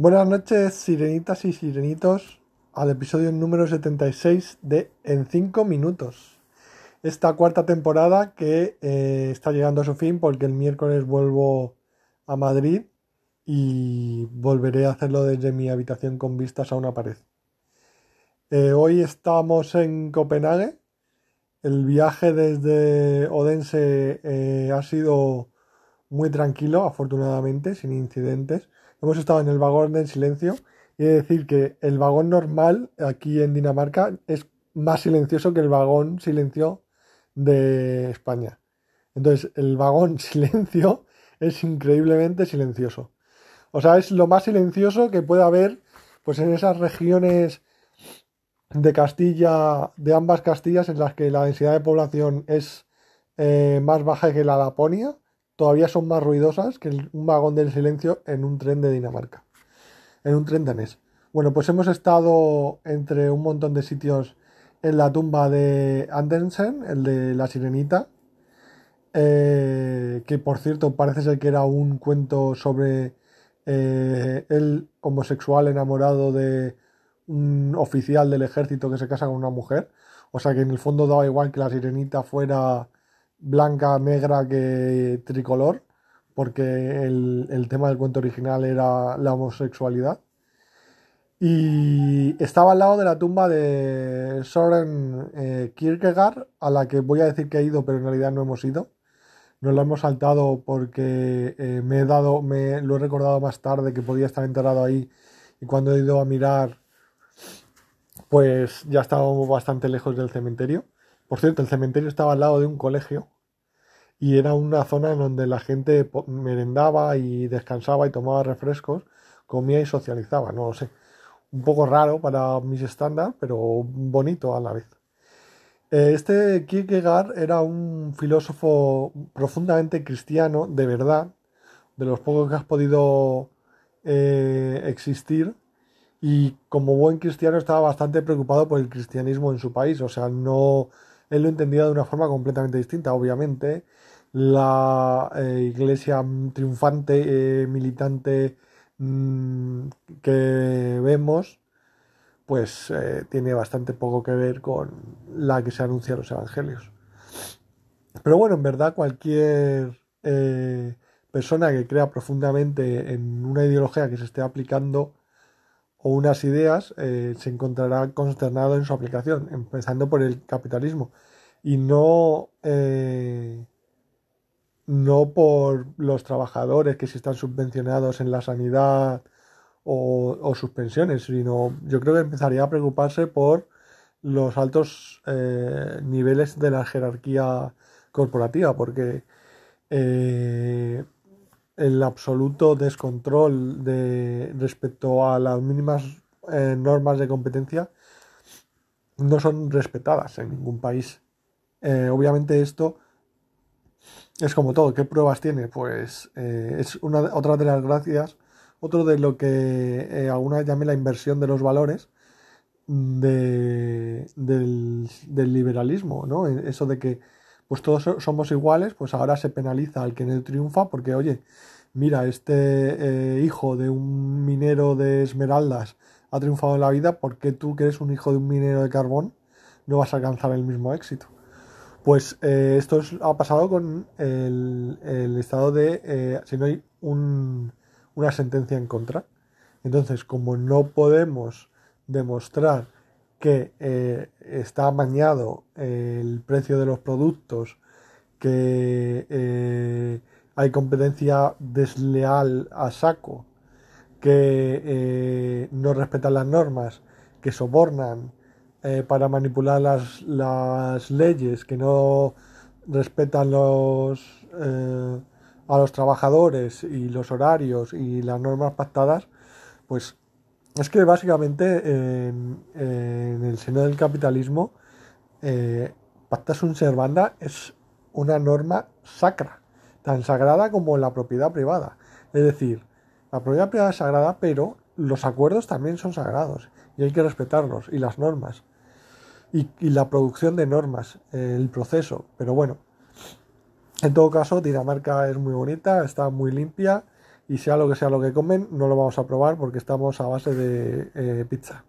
Buenas noches, sirenitas y sirenitos, al episodio número 76 de En 5 minutos. Esta cuarta temporada que eh, está llegando a su fin porque el miércoles vuelvo a Madrid y volveré a hacerlo desde mi habitación con vistas a una pared. Eh, hoy estamos en Copenhague. El viaje desde Odense eh, ha sido muy tranquilo, afortunadamente, sin incidentes hemos estado en el vagón en silencio y decir que el vagón normal aquí en Dinamarca es más silencioso que el vagón silencio de España. Entonces, el vagón silencio es increíblemente silencioso. O sea, es lo más silencioso que puede haber pues en esas regiones de Castilla, de ambas Castillas, en las que la densidad de población es eh, más baja que la Laponia todavía son más ruidosas que un vagón del silencio en un tren de Dinamarca, en un tren danés. Bueno, pues hemos estado entre un montón de sitios en la tumba de Andersen, el de la sirenita, eh, que por cierto parece ser que era un cuento sobre eh, el homosexual enamorado de un oficial del ejército que se casa con una mujer. O sea que en el fondo daba igual que la sirenita fuera blanca, negra que tricolor, porque el, tema del cuento original era la homosexualidad. Y estaba al lado de la tumba de Soren eh, Kierkegaard, a la que voy a decir que he ido, pero en realidad no hemos ido. Nos lo hemos saltado porque eh, me he dado, me lo he recordado más tarde que podía estar enterrado ahí. Y cuando he ido a mirar, pues ya estábamos bastante lejos del cementerio. Por cierto, el cementerio estaba al lado de un colegio y era una zona en donde la gente merendaba y descansaba y tomaba refrescos, comía y socializaba, no lo sé. Un poco raro para mis estándares, pero bonito a la vez. Eh, este Kierkegaard era un filósofo profundamente cristiano, de verdad, de los pocos que has podido eh, existir, y como buen cristiano estaba bastante preocupado por el cristianismo en su país, o sea, no él lo entendía de una forma completamente distinta, obviamente. La eh, iglesia triunfante, eh, militante mm, que vemos, pues eh, tiene bastante poco que ver con la que se anuncia en los evangelios. Pero bueno, en verdad cualquier persona que crea profundamente en una ideología que se esté aplicando o unas ideas, eh, se encontrará consternado en su aplicación, empezando por el capitalismo. Y no, eh, no por los trabajadores que si están subvencionados en la sanidad o, sus pensiones, sino yo creo que empezaría a preocuparse por los altos eh, niveles de la jerarquía corporativa, porque el absoluto descontrol de, respecto a las mínimas eh, normas de competencia no son respetadas en ningún país. Eh, obviamente esto es como todo. ¿Qué pruebas tiene? Pues eh, es una, otra de las gracias, otro de lo que alguna llame la inversión de los valores de, del, del, liberalismo, ¿no? Eso de que pues todos somos iguales, pues ahora se penaliza al que no triunfa porque, oye, mira, este eh, hijo de un minero de esmeraldas ha triunfado en la vida, ¿por qué tú que eres un hijo de un minero de carbón no vas a alcanzar el mismo éxito? Pues eh, esto ha pasado con el, estado de eh, si no hay una sentencia en contra. Entonces, como no podemos demostrar que está amañado el precio de los productos, que hay competencia desleal a saco, que eh, no respetan las normas, que sobornan eh, para manipular las, leyes, que no respetan los, eh, a los trabajadores y los horarios y las normas pactadas, pues es que básicamente en, el seno del capitalismo pacta sunt servanda es una norma sacra tan sagrada como la propiedad privada. Es decir, la propiedad privada es sagrada, pero los acuerdos también son sagrados y hay que respetarlos y las normas. Y, la producción de normas, el proceso. Pero bueno, en todo caso, Dinamarca es muy bonita, está muy limpia y sea lo que sea lo que comen, no lo vamos a probar porque estamos a base de eh, pizza.